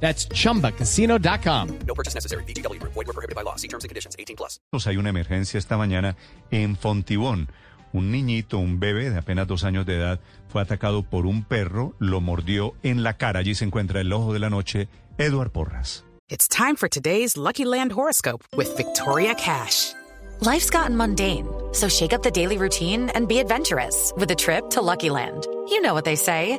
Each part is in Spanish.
That's chumbacasino.com. No purchase necessary. VGW Group. Void were prohibited by law. See terms and conditions. 18 plus. Pues Hay una emergencia esta mañana en Fontibón. Un niñito, un bebé de apenas dos años de edad, fue atacado por un perro, lo mordió en la cara. Allí se encuentra el ojo de la noche, Eduard Porras. It's time for today's Lucky Land horoscope with Victoria Cash. Life's gotten mundane, so shake up the daily routine and be adventurous with a trip to Lucky Land. You know what they say.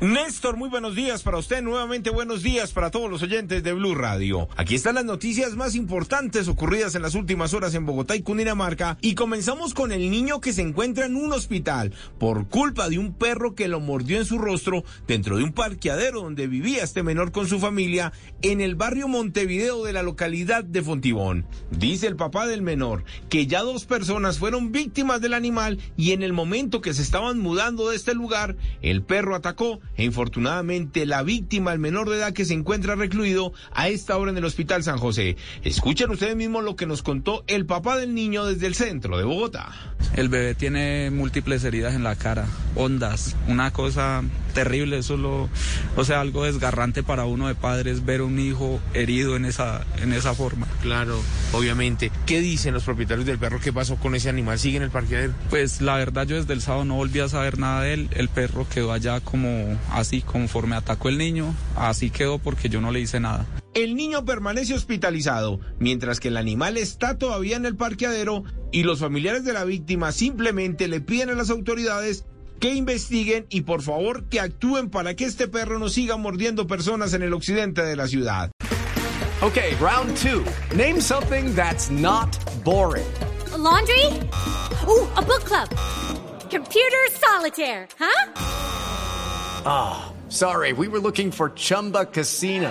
Néstor, muy buenos días para usted, nuevamente buenos días para todos los oyentes de Blue Radio. Aquí están las noticias más importantes ocurridas en las últimas horas en Bogotá y Cundinamarca y comenzamos con el niño que se encuentra en un hospital por culpa de un perro que lo mordió en su rostro dentro de un parqueadero donde vivía este menor con su familia en el barrio Montevideo de la localidad de Fontibón. Dice el papá del menor que ya dos personas fueron víctimas del animal y en el momento que se estaban mudando de este lugar, el perro atacó infortunadamente la víctima, el menor de edad que se encuentra recluido a esta hora en el Hospital San José. Escuchen ustedes mismos lo que nos contó el papá del niño desde el centro de Bogotá. El bebé tiene múltiples heridas en la cara, ondas, una cosa terrible, eso lo, o sea, algo desgarrante para uno de padres ver un hijo herido en esa, en esa forma. Claro, obviamente. ¿Qué dicen los propietarios del perro? ¿Qué pasó con ese animal? ¿Sigue en el parqueadero? Pues la verdad yo desde el sábado no volví a saber nada de él, el perro quedó allá como así, conforme atacó el niño, así quedó porque yo no le hice nada. El niño permanece hospitalizado, mientras que el animal está todavía en el parqueadero y los familiares de la víctima simplemente le piden a las autoridades que investiguen y por favor que actúen para que este perro no siga mordiendo personas en el occidente de la ciudad. Okay, round two. Name something that's not boring. A laundry? Ooh, a book club. Computer solitaire, huh? Ah, sorry, we were looking for Chumba Casino.